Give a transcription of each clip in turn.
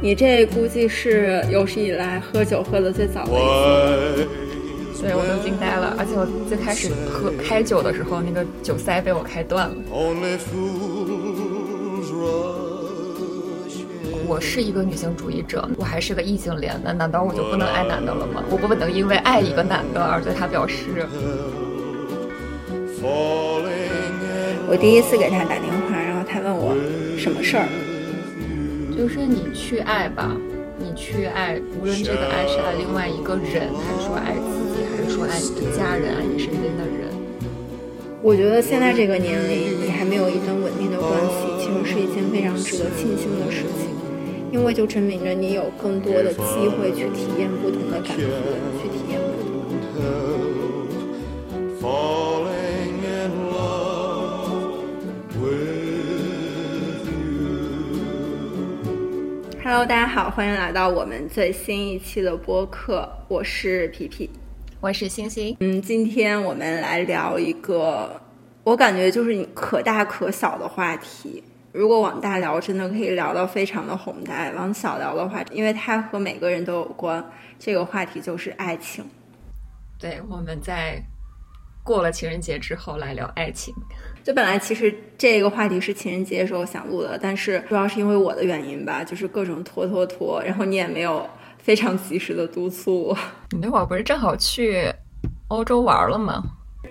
你这估计是有史以来喝酒喝的最早的一次。对，我都惊呆了。而且我最开始喝开酒的时候，那个酒塞被我开断了。我是一个女性主义者，我还是个异性恋，那难道我就不能爱男的了吗？我不能因为爱一个男的而对他表示。我第一次给他打电话，然后他问我什么事儿，就是你去爱吧，你去爱，无论这个爱是爱另外一个人，还是说爱自己，还是说爱你的家人，爱你身边的人。我觉得现在这个年龄，你还没有一段稳定的关系，其实是一件非常值得庆幸的事情。因为就证明着你有更多的机会去体验不同的感觉，去体验不同的。Hello，大家好，欢迎来到我们最新一期的播客，我是皮皮，我是星星。嗯，今天我们来聊一个，我感觉就是可大可小的话题。如果往大聊，真的可以聊到非常的宏大；往小聊的话，因为它和每个人都有关，这个话题就是爱情。对，我们在过了情人节之后来聊爱情。就本来其实这个话题是情人节的时候想录的，但是主要是因为我的原因吧，就是各种拖拖拖，然后你也没有非常及时的督促我。你那会儿不是正好去欧洲玩了吗？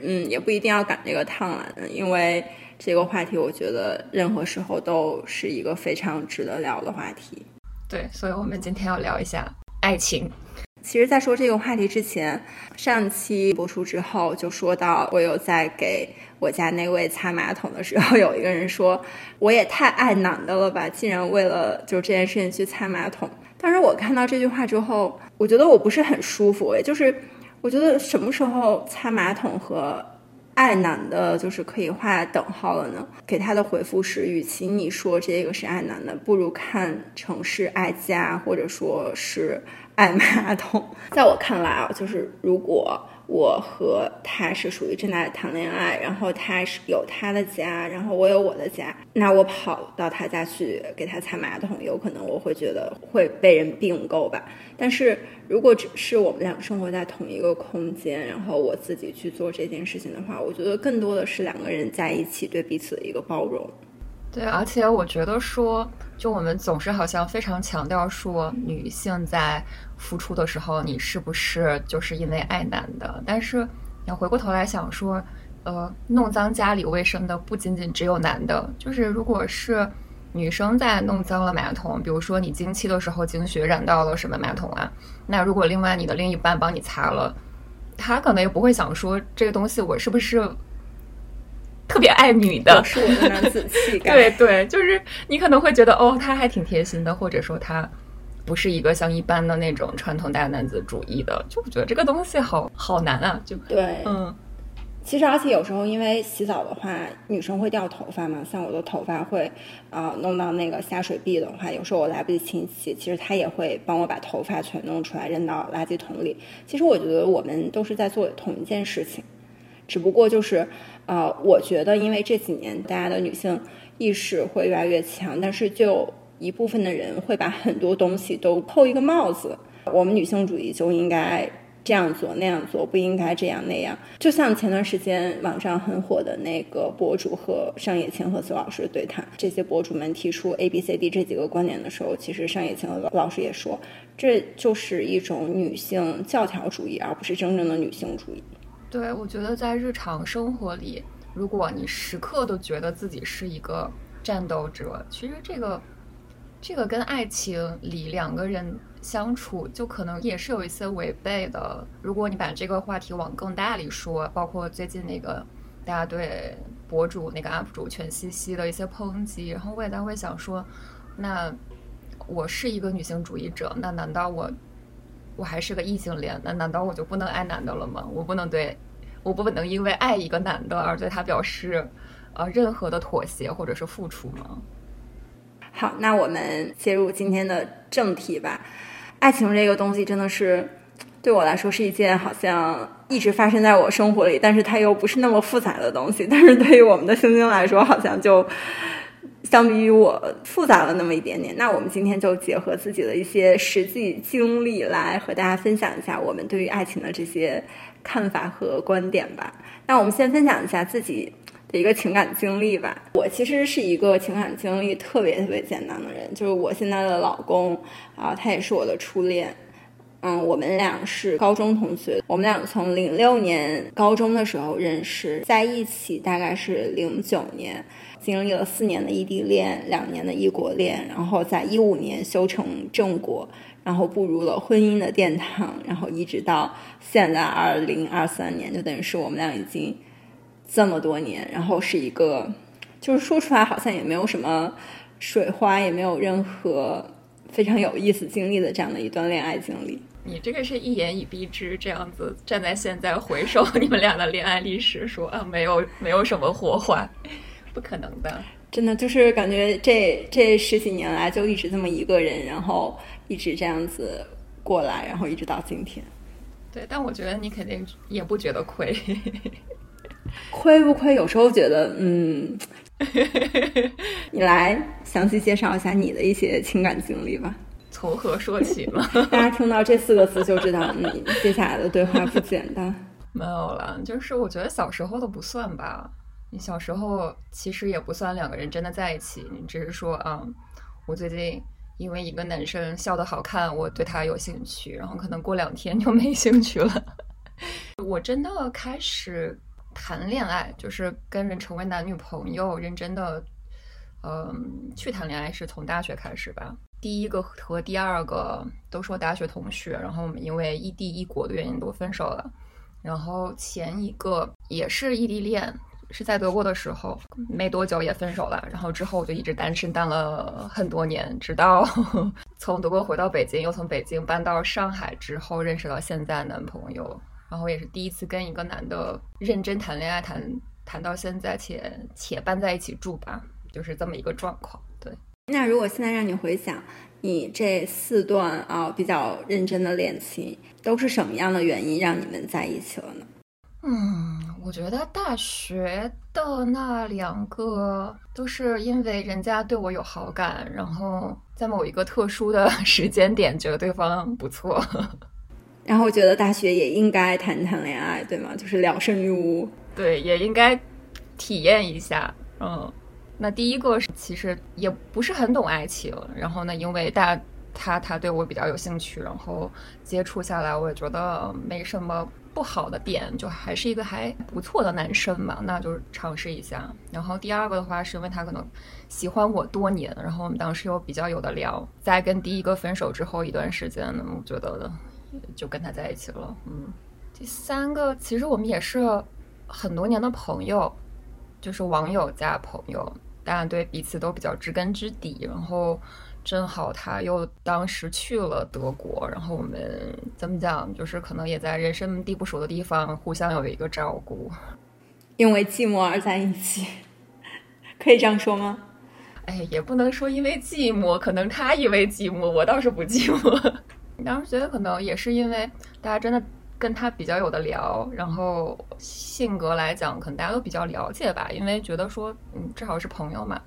嗯，也不一定要赶这个趟了，因为。这个话题，我觉得任何时候都是一个非常值得聊的话题。对，所以我们今天要聊一下爱情。其实，在说这个话题之前，上期播出之后就说到，我有在给我家那位擦马桶的时候，有一个人说，我也太爱男的了吧，竟然为了就这件事情去擦马桶。当时我看到这句话之后，我觉得我不是很舒服，也就是我觉得什么时候擦马桶和。爱男的，就是可以画等号了呢。给他的回复是：与其你说这个是爱男的，不如看成是爱家，或者说是爱马桶。在我看来啊，就是如果。我和他是属于正在谈恋爱，然后他是有他的家，然后我有我的家。那我跑到他家去给他擦马桶，有可能我会觉得会被人并购吧。但是如果只是我们俩生活在同一个空间，然后我自己去做这件事情的话，我觉得更多的是两个人在一起对彼此的一个包容。对，而且我觉得说，就我们总是好像非常强调说，女性在付出的时候，你是不是就是因为爱男的？但是你要回过头来想说，呃，弄脏家里卫生的不仅仅只有男的，就是如果是女生在弄脏了马桶，比如说你经期的时候经血染到了什么马桶啊，那如果另外你的另一半帮你擦了，他可能也不会想说这个东西我是不是。特别爱女的，是我的男子气概。对对，就是你可能会觉得哦，他还挺贴心的，或者说他不是一个像一般的那种传统大男子主义的，就觉得这个东西好好难啊。就对，嗯，其实而且有时候因为洗澡的话，女生会掉头发嘛，像我的头发会啊弄到那个下水壁的话，有时候我来不及清洗，其实他也会帮我把头发全弄出来扔到垃圾桶里。其实我觉得我们都是在做同一件事情，只不过就是。啊，我觉得因为这几年大家的女性意识会越来越强，但是就一部分的人会把很多东西都扣一个帽子，我们女性主义就应该这样做那样做，不应该这样那样。就像前段时间网上很火的那个博主和上野千鹤子老师对谈，这些博主们提出 A、B、C、D 这几个观点的时候，其实上野千鹤老师也说，这就是一种女性教条主义，而不是真正的女性主义。对，我觉得在日常生活里，如果你时刻都觉得自己是一个战斗者，其实这个这个跟爱情里两个人相处，就可能也是有一些违背的。如果你把这个话题往更大里说，包括最近那个大家对博主那个 UP 主全西西的一些抨击，然后我也在会想说，那我是一个女性主义者，那难道我？我还是个异性恋，那难道我就不能爱男的了吗？我不能对，我不能因为爱一个男的而对他表示，呃，任何的妥协或者是付出吗？好，那我们切入今天的正题吧。爱情这个东西真的是对我来说是一件好像一直发生在我生活里，但是它又不是那么复杂的东西。但是对于我们的星星来说，好像就相比于我复杂了那么一点点。那我们今天就结合自己的一些实际经历来和大家分享一下我们对于爱情的这些看法和观点吧。那我们先分享一下自己的一个情感经历吧。我其实是一个情感经历特别特别简单的人，就是我现在的老公啊，他也是我的初恋。嗯，我们俩是高中同学，我们俩从零六年高中的时候认识，在一起大概是零九年，经历了四年的异地恋，两年的异国恋，然后在一五年修成正果，然后步入了婚姻的殿堂，然后一直到现在二零二三年，就等于是我们俩已经这么多年，然后是一个，就是说出来好像也没有什么水花，也没有任何。非常有意思经历的这样的一段恋爱经历，你这个是一言以蔽之，这样子站在现在回首 你们俩的恋爱历史，说啊没有没有什么火花，不可能的，真的就是感觉这这十几年来就一直这么一个人，然后一直这样子过来，然后一直到今天。对，但我觉得你肯定也不觉得亏，亏不亏？有时候觉得，嗯。你来详细介绍一下你的一些情感经历吧。从何说起呢？大家听到这四个字就知道你接下来的对话不简单。没有了，就是我觉得小时候的不算吧。你小时候其实也不算两个人真的在一起，你只是说啊，我最近因为一个男生笑得好看，我对他有兴趣，然后可能过两天就没兴趣了。我真的开始。谈恋爱就是跟人成为男女朋友，认真的，嗯，去谈恋爱是从大学开始吧。第一个和第二个都是我大学同学，然后我们因为异地异国的原因都分手了。然后前一个也是异地恋，是在德国的时候，没多久也分手了。然后之后我就一直单身单了很多年，直到 从德国回到北京，又从北京搬到上海之后，认识到现在男朋友。然后也是第一次跟一个男的认真谈恋爱，谈谈到现在，且且搬在一起住吧，就是这么一个状况。对，那如果现在让你回想你这四段啊比较认真的恋情，都是什么样的原因让你们在一起了呢？嗯，我觉得大学的那两个都是因为人家对我有好感，然后在某一个特殊的 时间点觉得对方不错。然后我觉得大学也应该谈谈恋爱，对吗？就是聊胜于无。对，也应该体验一下。嗯，那第一个是其实也不是很懂爱情，然后呢，因为大他他对我比较有兴趣，然后接触下来，我也觉得没什么不好的点，就还是一个还不错的男生嘛，那就尝试一下。然后第二个的话，是因为他可能喜欢我多年，然后我们当时又比较有的聊，在跟第一个分手之后一段时间呢，我觉得。就跟他在一起了，嗯。第三个，其实我们也是很多年的朋友，就是网友加朋友，大家对彼此都比较知根知底。然后正好他又当时去了德国，然后我们怎么讲，就是可能也在人生地不熟的地方互相有一个照顾，因为寂寞而在一起，可以这样说吗？哎，也不能说因为寂寞，可能他因为寂寞，我倒是不寂寞。当时觉得可能也是因为大家真的跟他比较有的聊，然后性格来讲，可能大家都比较了解吧。因为觉得说，嗯，正好是朋友嘛，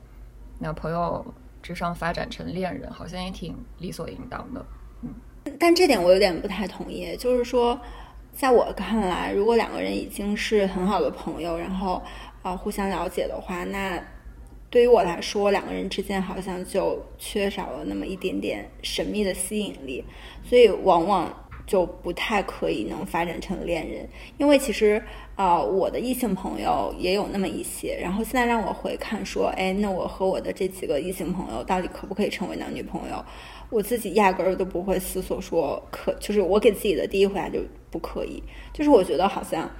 那朋友之上发展成恋人，好像也挺理所应当的。嗯，但这点我有点不太同意。就是说，在我看来，如果两个人已经是很好的朋友，然后啊互相了解的话，那。对于我来说，两个人之间好像就缺少了那么一点点神秘的吸引力，所以往往就不太可以能发展成恋人。因为其实啊，我的异性朋友也有那么一些，然后现在让我回看说，哎，那我和我的这几个异性朋友到底可不可以成为男女朋友？我自己压根儿都不会思索说可，就是我给自己的第一回答就不可以。就是我觉得好像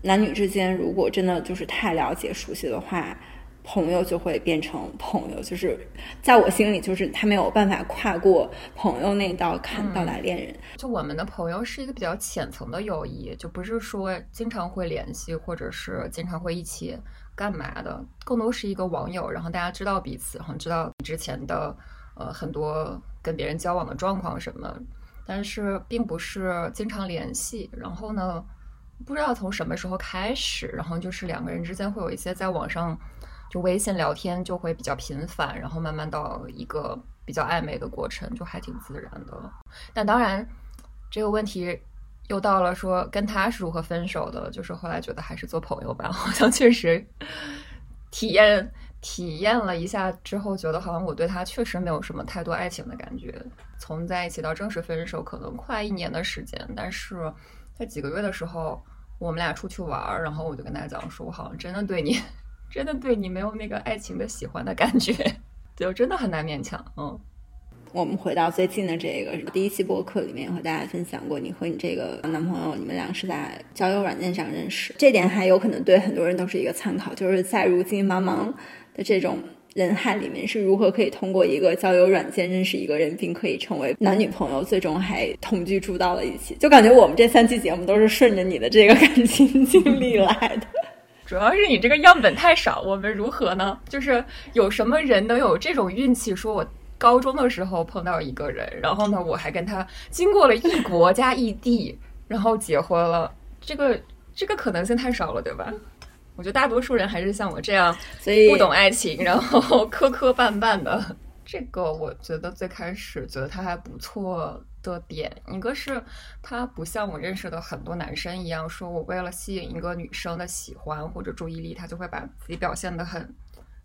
男女之间如果真的就是太了解、熟悉的话。朋友就会变成朋友，就是在我心里，就是他没有办法跨过朋友那道坎到达恋人。就我们的朋友是一个比较浅层的友谊，就不是说经常会联系，或者是经常会一起干嘛的，更多是一个网友，然后大家知道彼此，然后知道之前的呃很多跟别人交往的状况什么，但是并不是经常联系。然后呢，不知道从什么时候开始，然后就是两个人之间会有一些在网上。就微信聊天就会比较频繁，然后慢慢到一个比较暧昧的过程，就还挺自然的。但当然，这个问题又到了说跟他是如何分手的，就是后来觉得还是做朋友吧，好像确实体验。体验了一下之后，觉得好像我对他确实没有什么太多爱情的感觉。从在一起到正式分手，可能快一年的时间。但是在几个月的时候，我们俩出去玩，然后我就跟他讲说，我好像真的对你，真的对你没有那个爱情的喜欢的感觉，就真的很难勉强。嗯，我们回到最近的这个第一期播客里面，和大家分享过，你和你这个男朋友，你们俩是在交友软件上认识，这点还有可能对很多人都是一个参考，就是在如今茫茫。的这种人海里面是如何可以通过一个交友软件认识一个人，并可以成为男女朋友，最终还同居住到了一起？就感觉我们这三期节目都是顺着你的这个感情经历来的。主要是你这个样本太少，我们如何呢？就是有什么人能有这种运气？说我高中的时候碰到一个人，然后呢，我还跟他经过了异国加异地，然后结婚了。这个这个可能性太少了，对吧？我觉得大多数人还是像我这样，所以不懂爱情，然后磕磕绊绊的。这个我觉得最开始觉得他还不错的点，一个是他不像我认识的很多男生一样，说我为了吸引一个女生的喜欢或者注意力，他就会把自己表现的很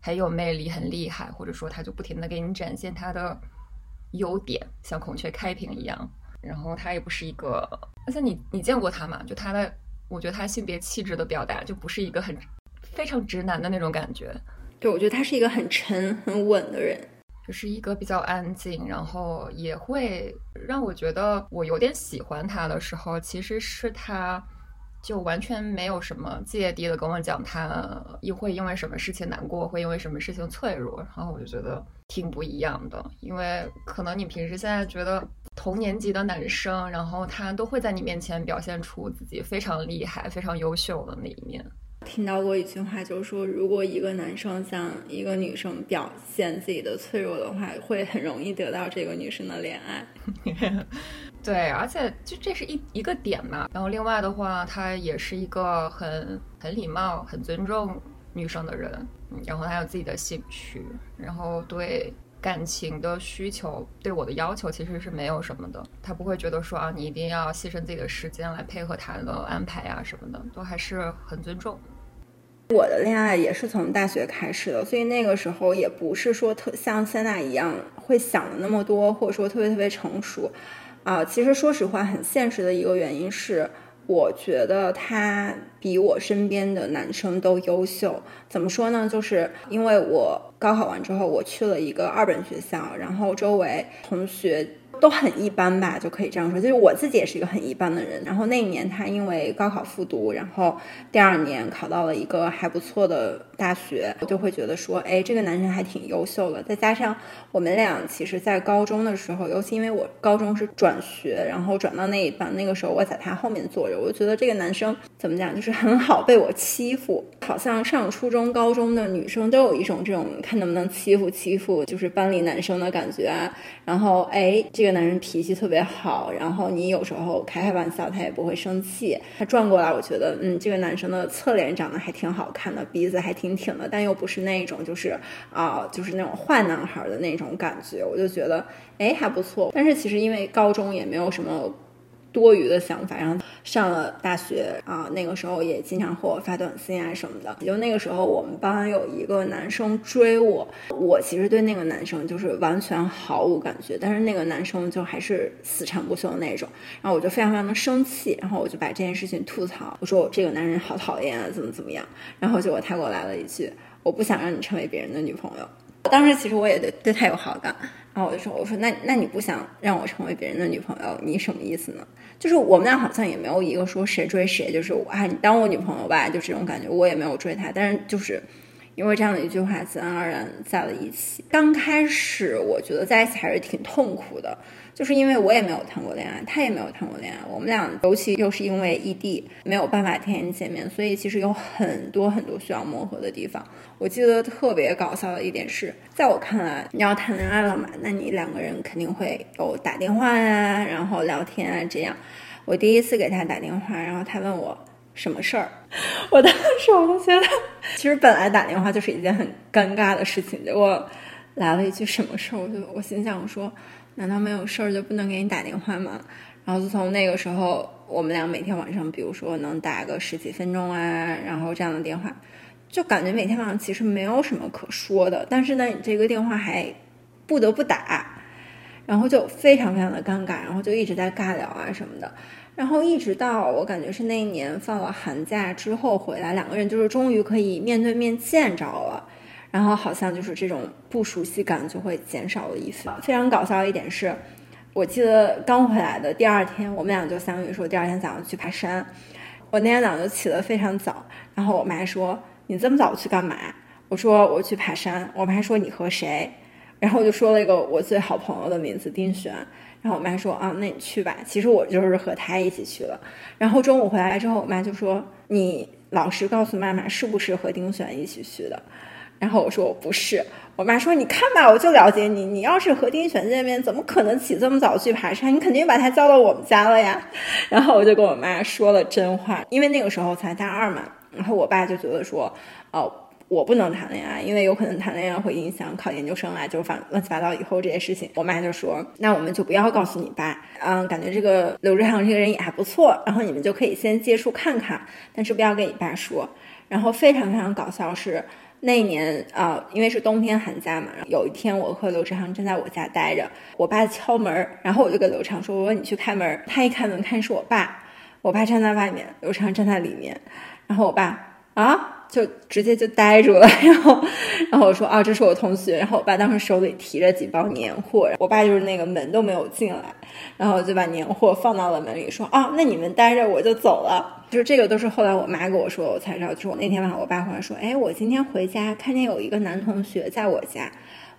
很有魅力、很厉害，或者说他就不停的给你展现他的优点，像孔雀开屏一样。然后他也不是一个，而且你你见过他吗？就他的。我觉得他性别气质的表达就不是一个很非常直男的那种感觉，对我觉得他是一个很沉很稳的人，就是一个比较安静，然后也会让我觉得我有点喜欢他的时候，其实是他就完全没有什么芥蒂的跟我讲他又会因为什么事情难过，会因为什么事情脆弱，然后我就觉得挺不一样的，因为可能你平时现在觉得。同年级的男生，然后他都会在你面前表现出自己非常厉害、非常优秀的那一面。听到过一句话，就是说，如果一个男生向一个女生表现自己的脆弱的话，会很容易得到这个女生的怜爱。对，而且就这是一一个点嘛。然后另外的话，他也是一个很很礼貌、很尊重女生的人。然后他有自己的兴趣，然后对。感情的需求对我的要求其实是没有什么的，他不会觉得说啊，你一定要牺牲自己的时间来配合他的安排啊什么的，都还是很尊重。我的恋爱也是从大学开始的，所以那个时候也不是说特像现在一样会想的那么多，或者说特别特别成熟啊。其实说实话，很现实的一个原因是。我觉得他比我身边的男生都优秀。怎么说呢？就是因为我高考完之后，我去了一个二本学校，然后周围同学。都很一般吧，就可以这样说。就是我自己也是一个很一般的人。然后那一年他因为高考复读，然后第二年考到了一个还不错的大学，我就会觉得说，哎，这个男生还挺优秀的。再加上我们俩其实，在高中的时候，尤其因为我高中是转学，然后转到那一班，那个时候我在他后面坐着，我就觉得这个男生怎么讲，就是很好被我欺负。好像上初中、高中的女生都有一种这种看能不能欺负欺负，就是班里男生的感觉啊。然后，哎，这个。男人脾气特别好，然后你有时候开开玩笑，他也不会生气。他转过来，我觉得，嗯，这个男生的侧脸长得还挺好看的，鼻子还挺挺的，但又不是那种就是啊，就是那种坏男孩的那种感觉。我就觉得，哎，还不错。但是其实因为高中也没有什么。多余的想法，然后上了大学啊，那个时候也经常和我发短信啊什么的。就那个时候，我们班有一个男生追我，我其实对那个男生就是完全毫无感觉，但是那个男生就还是死缠不休的那种。然后我就非常非常的生气，然后我就把这件事情吐槽，我说我这个男人好讨厌啊，怎么怎么样。然后结果他给我来了一句，我不想让你成为别人的女朋友。当时其实我也对对他有好感。然后我就说：“我说那那你不想让我成为别人的女朋友，你什么意思呢？就是我们俩好像也没有一个说谁追谁，就是我啊，你当我女朋友吧，就这种感觉。我也没有追他，但是就是因为这样的一句话，自然而然在了一起。刚开始我觉得在一起还是挺痛苦的。”就是因为我也没有谈过恋爱，他也没有谈过恋爱，我们俩尤其又是因为异地，没有办法天天见面，所以其实有很多很多需要磨合的地方。我记得特别搞笑的一点是，在我看来，你要谈恋爱了嘛，那你两个人肯定会有打电话呀，然后聊天啊这样。我第一次给他打电话，然后他问我什么事儿？我当时我就觉得，其实本来打电话就是一件很尴尬的事情，结果来了一句什么事儿，我就我心想我说，难道没有事儿就不能给你打电话吗？然后自从那个时候，我们俩每天晚上，比如说能打个十几分钟啊，然后这样的电话，就感觉每天晚上其实没有什么可说的，但是呢，你这个电话还不得不打，然后就非常非常的尴尬，然后就一直在尬聊啊什么的。然后一直到我感觉是那一年放了寒假之后回来，两个人就是终于可以面对面见着了，然后好像就是这种不熟悉感就会减少了一分。非常搞笑一点是，我记得刚回来的第二天，我们俩就相当于说第二天早上去爬山。我那天早上就起得非常早，然后我妈说：“你这么早去干嘛？”我说：“我去爬山。”我妈说：“你和谁？”然后我就说了一个我最好朋友的名字丁璇。然后我妈说啊，那你去吧。其实我就是和他一起去了。然后中午回来之后，我妈就说你老实告诉妈妈是不是和丁璇一起去的。然后我说我不是。我妈说你看吧，我就了解你。你要是和丁璇见面，怎么可能起这么早去爬山？你肯定把他叫到我们家了呀。然后我就跟我妈说了真话，因为那个时候才大二嘛。然后我爸就觉得说，哦。我不能谈恋爱，因为有可能谈恋爱会影响考研究生啊，就反乱七八糟以后这些事情。我妈就说：“那我们就不要告诉你爸，嗯，感觉这个刘志航这个人也还不错，然后你们就可以先接触看看，但是不要跟你爸说。”然后非常非常搞笑是那一年啊，因为是冬天寒假嘛，有一天我和刘志航正在我家待着，我爸敲门，然后我就跟刘畅说：“我说你去开门。”他一开门看是我爸，我爸站在外面，刘畅站在里面，然后我爸啊。就直接就呆住了，然后，然后我说啊，这是我同学，然后我爸当时手里提着几包年货，我爸就是那个门都没有进来，然后就把年货放到了门里，说啊，那你们待着，我就走了。就是这个都是后来我妈跟我说，我才知道。就是我那天晚上，我爸回来说，哎，我今天回家看见有一个男同学在我家，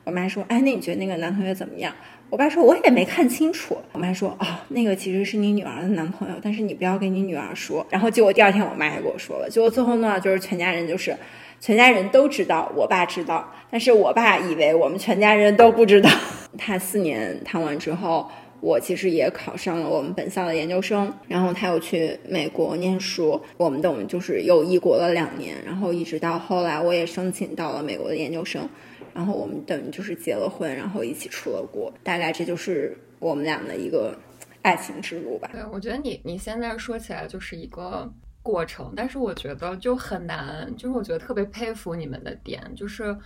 我妈说，哎，那你觉得那个男同学怎么样？我爸说：“我也没看清楚。”我妈说：“啊，那个其实是你女儿的男朋友，但是你不要跟你女儿说。”然后结果第二天我妈也跟我说了。结果最后呢，就是全家人就是全家人都知道，我爸知道，但是我爸以为我们全家人都不知道。他四年谈完之后，我其实也考上了我们本校的研究生，然后他又去美国念书，我们等于就是又异国了两年，然后一直到后来我也申请到了美国的研究生。然后我们等于就是结了婚，然后一起出了国，大概这就是我们俩的一个爱情之路吧。对，我觉得你你现在说起来就是一个过程，但是我觉得就很难，就是我觉得特别佩服你们的点，就是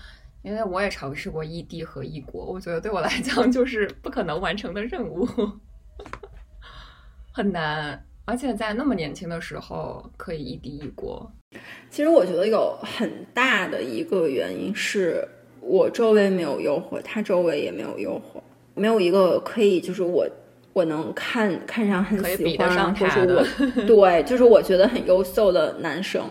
因为我也尝试过异地和异国，我觉得对我来讲 就是不可能完成的任务，很难，而且在那么年轻的时候可以异地异国。其实我觉得有很大的一个原因是。我周围没有诱惑，他周围也没有诱惑，没有一个可以就是我我能看看上很喜欢，或者我 对，就是我觉得很优秀的男生。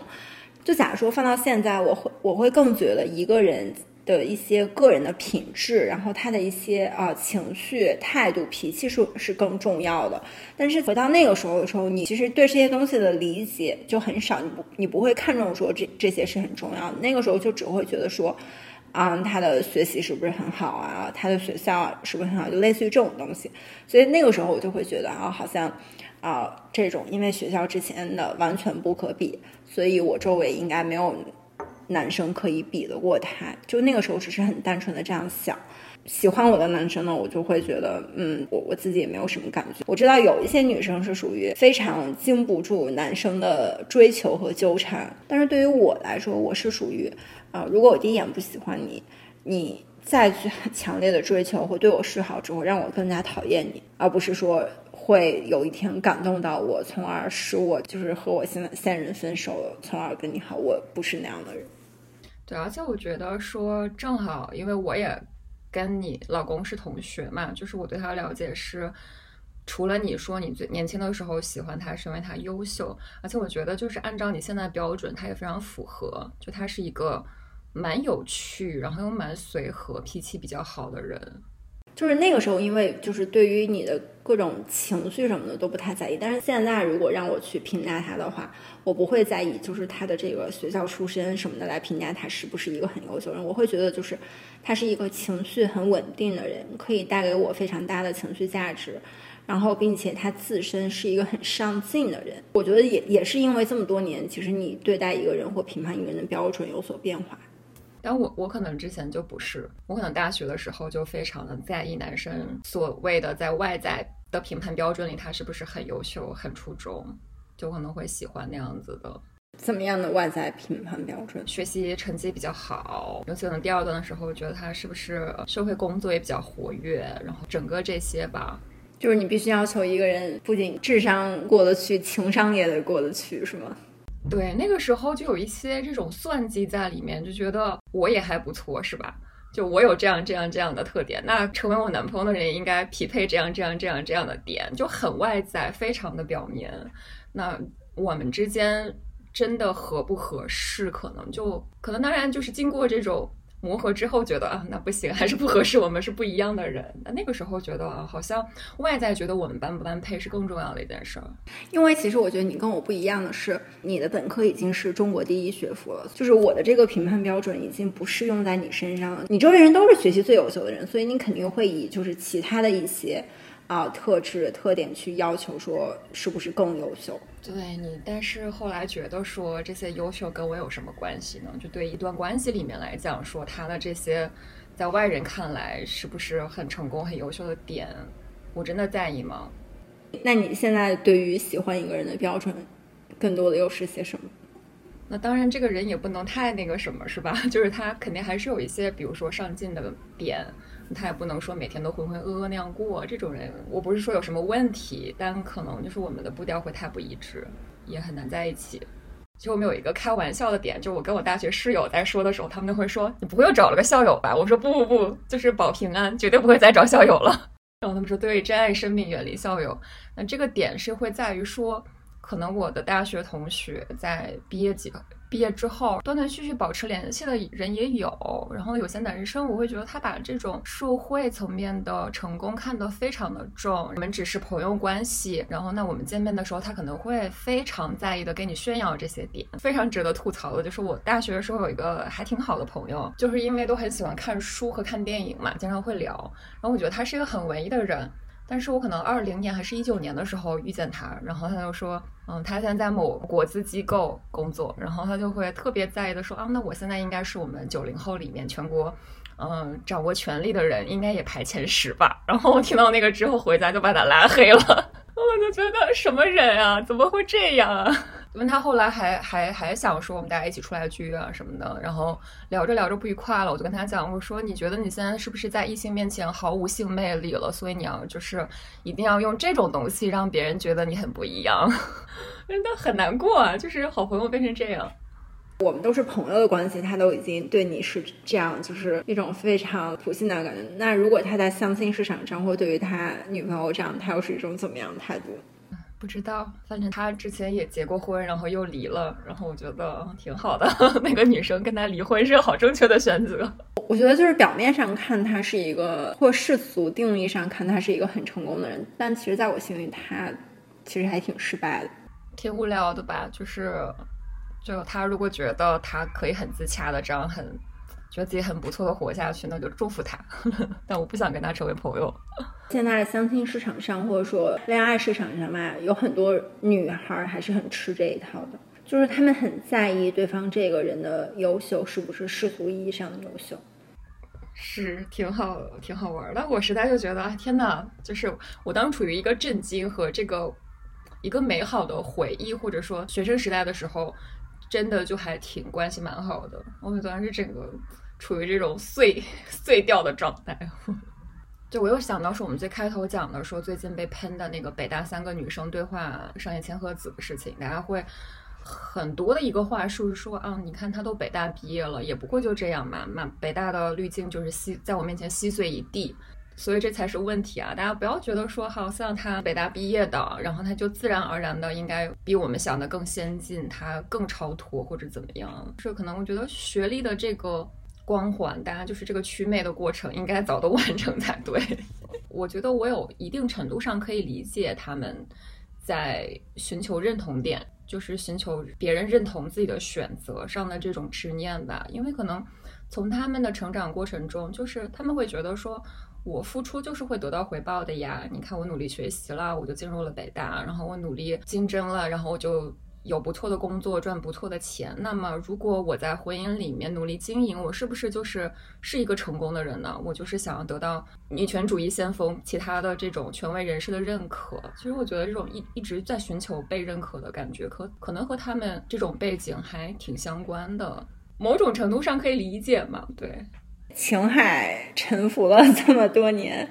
就假如说放到现在，我会我会更觉得一个人的一些个人的品质，然后他的一些啊情绪、态度、脾气是是更重要的。但是回到那个时候的时候，你其实对这些东西的理解就很少，你不你不会看重说这这些是很重要的。那个时候就只会觉得说。啊，他的学习是不是很好啊？他的学校是不是很好？就类似于这种东西。所以那个时候我就会觉得啊，好像啊，这种因为学校之前的完全不可比，所以我周围应该没有男生可以比得过他。就那个时候只是很单纯的这样想。喜欢我的男生呢，我就会觉得，嗯，我我自己也没有什么感觉。我知道有一些女生是属于非常经不住男生的追求和纠缠，但是对于我来说，我是属于。啊，如果我第一眼不喜欢你，你再去很 强烈的追求或对我示好之后，让我更加讨厌你，而不是说会有一天感动到我，从而使我就是和我现在现任分手，从而跟你好。我不是那样的人。对，而且我觉得说正好，因为我也跟你老公是同学嘛，就是我对他的了解是，除了你说你最年轻的时候喜欢他是因为他优秀，而且我觉得就是按照你现在标准，他也非常符合，就他是一个。蛮有趣，然后又蛮随和，脾气比较好的人。就是那个时候，因为就是对于你的各种情绪什么的都不太在意。但是现在，如果让我去评价他的话，我不会在意，就是他的这个学校出身什么的来评价他是不是一个很优秀的人。我会觉得，就是他是一个情绪很稳定的人，可以带给我非常大的情绪价值。然后并且他自身是一个很上进的人。我觉得也也是因为这么多年，其实你对待一个人或评判一个人的标准有所变化。但我我可能之前就不是，我可能大学的时候就非常的在意男生所谓的在外在的评判标准里，他是不是很优秀、很出众，就可能会喜欢那样子的。怎么样的外在评判标准？学习成绩比较好，尤其可能第二段的时候，觉得他是不是社会工作也比较活跃，然后整个这些吧，就是你必须要求一个人不仅智商过得去，情商也得过得去，是吗？对，那个时候就有一些这种算计在里面，就觉得我也还不错，是吧？就我有这样这样这样的特点，那成为我男朋友的人应该匹配这样这样这样这样的点，就很外在，非常的表面。那我们之间真的合不合适，可能就可能当然就是经过这种。磨合之后觉得啊，那不行，还是不合适。我们是不一样的人。那那个时候觉得啊，好像外在觉得我们般不般配是更重要的一件事儿。因为其实我觉得你跟我不一样的是，你的本科已经是中国第一学府了，就是我的这个评判标准已经不适用在你身上了。你周围人都是学习最优秀的人，所以你肯定会以就是其他的一些。啊，特质特点去要求说是不是更优秀？对你，但是后来觉得说这些优秀跟我有什么关系呢？就对一段关系里面来讲，说他的这些在外人看来是不是很成功、很优秀的点，我真的在意吗？那你现在对于喜欢一个人的标准，更多的又是些什么？那当然，这个人也不能太那个什么，是吧？就是他肯定还是有一些，比如说上进的点。他也不能说每天都浑浑噩噩那样过，这种人我不是说有什么问题，但可能就是我们的步调会太不一致，也很难在一起。其实我们有一个开玩笑的点，就我跟我大学室友在说的时候，他们都会说：“你不会又找了个校友吧？”我说：“不不不，就是保平安，绝对不会再找校友了。”然后他们说：“对，珍爱生命，远离校友。”那这个点是会在于说，可能我的大学同学在毕业几个。毕业之后断断续续保持联系的人也有，然后有些男生我会觉得他把这种社会层面的成功看得非常的重，我们只是朋友关系，然后那我们见面的时候他可能会非常在意的给你炫耀这些点，非常值得吐槽的就是我大学的时候有一个还挺好的朋友，就是因为都很喜欢看书和看电影嘛，经常会聊，然后我觉得他是一个很文艺的人。但是我可能二零年还是一九年的时候遇见他，然后他就说，嗯，他现在在某国资机构工作，然后他就会特别在意的说，啊，那我现在应该是我们九零后里面全国，嗯，掌握权力的人，应该也排前十吧。然后我听到那个之后回家就把他拉黑了，我就觉得什么人啊，怎么会这样啊？因为他后来还还还想说我们大家一起出来聚啊什么的，然后聊着聊着不愉快了，我就跟他讲，我说你觉得你现在是不是在异性面前毫无性魅力了？所以你要就是一定要用这种东西让别人觉得你很不一样，真的很难过啊！就是好朋友变成这样，我们都是朋友的关系，他都已经对你是这样，就是一种非常普信的感觉。那如果他在相亲市场上，或对于他女朋友这样，他又是一种怎么样的态度？不知道，反正他之前也结过婚，然后又离了，然后我觉得挺好的。那个女生跟他离婚是个好正确的选择。我觉得就是表面上看他是一个，或世俗定义上看他是一个很成功的人，但其实在我心里他其实还挺失败的，挺无聊的吧？就是，就他如果觉得他可以很自洽的这样很。觉得自己很不错的活下去，那就祝福他。但我不想跟他成为朋友。现在相亲市场上，或者说恋爱市场上嘛，有很多女孩还是很吃这一套的，就是他们很在意对方这个人的优秀是不是世俗意义上的优秀。是挺好，挺好玩的。我实在就觉得，天哪！就是我当处于一个震惊和这个一个美好的回忆，或者说学生时代的时候，真的就还挺关系蛮好的。我觉得是整个。处于这种碎 碎掉的状态，就我又想到说我们最开头讲的说最近被喷的那个北大三个女生对话上野千鹤子的事情，大家会很多的一个话术是说啊，你看她都北大毕业了，也不过就这样嘛，嘛北大的滤镜就是稀在我面前稀碎一地，所以这才是问题啊！大家不要觉得说好像他北大毕业的，然后他就自然而然的应该比我们想的更先进，他更超脱或者怎么样，是可能我觉得学历的这个。光环，大家就是这个祛魅的过程应该早都完成才对。我觉得我有一定程度上可以理解他们在寻求认同点，就是寻求别人认同自己的选择上的这种执念吧。因为可能从他们的成长过程中，就是他们会觉得说，我付出就是会得到回报的呀。你看我努力学习了，我就进入了北大，然后我努力竞争了，然后我就。有不错的工作，赚不错的钱。那么，如果我在婚姻里面努力经营，我是不是就是是一个成功的人呢？我就是想要得到女权主义先锋、其他的这种权威人士的认可。其实，我觉得这种一一直在寻求被认可的感觉，可可能和他们这种背景还挺相关的。某种程度上可以理解嘛？对，情海沉浮了这么多年，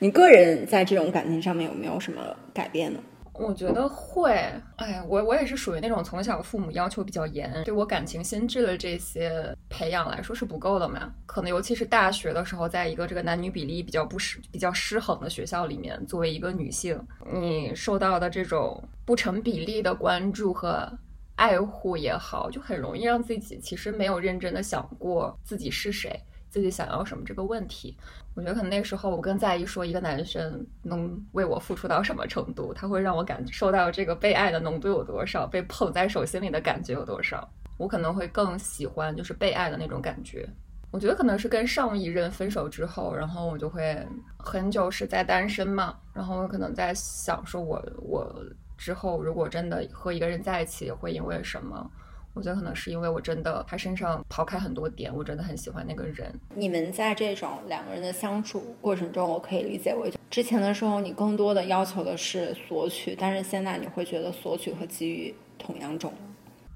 你个人在这种感情上面有没有什么改变呢？我觉得会，哎，我我也是属于那种从小父母要求比较严，对我感情心智的这些培养来说是不够的嘛。可能尤其是大学的时候，在一个这个男女比例比较不失、比较失衡的学校里面，作为一个女性，你受到的这种不成比例的关注和爱护也好，就很容易让自己其实没有认真的想过自己是谁。自己想要什么这个问题，我觉得可能那时候我更在意说一个男生能为我付出到什么程度，他会让我感受到这个被爱的浓度有多少，被捧在手心里的感觉有多少。我可能会更喜欢就是被爱的那种感觉。我觉得可能是跟上一任分手之后，然后我就会很久是在单身嘛，然后我可能在想说我我之后如果真的和一个人在一起，会因为什么？我觉得可能是因为我真的他身上抛开很多点，我真的很喜欢那个人。你们在这种两个人的相处过程中，我可以理解为，之前的时候你更多的要求的是索取，但是现在你会觉得索取和给予同样重。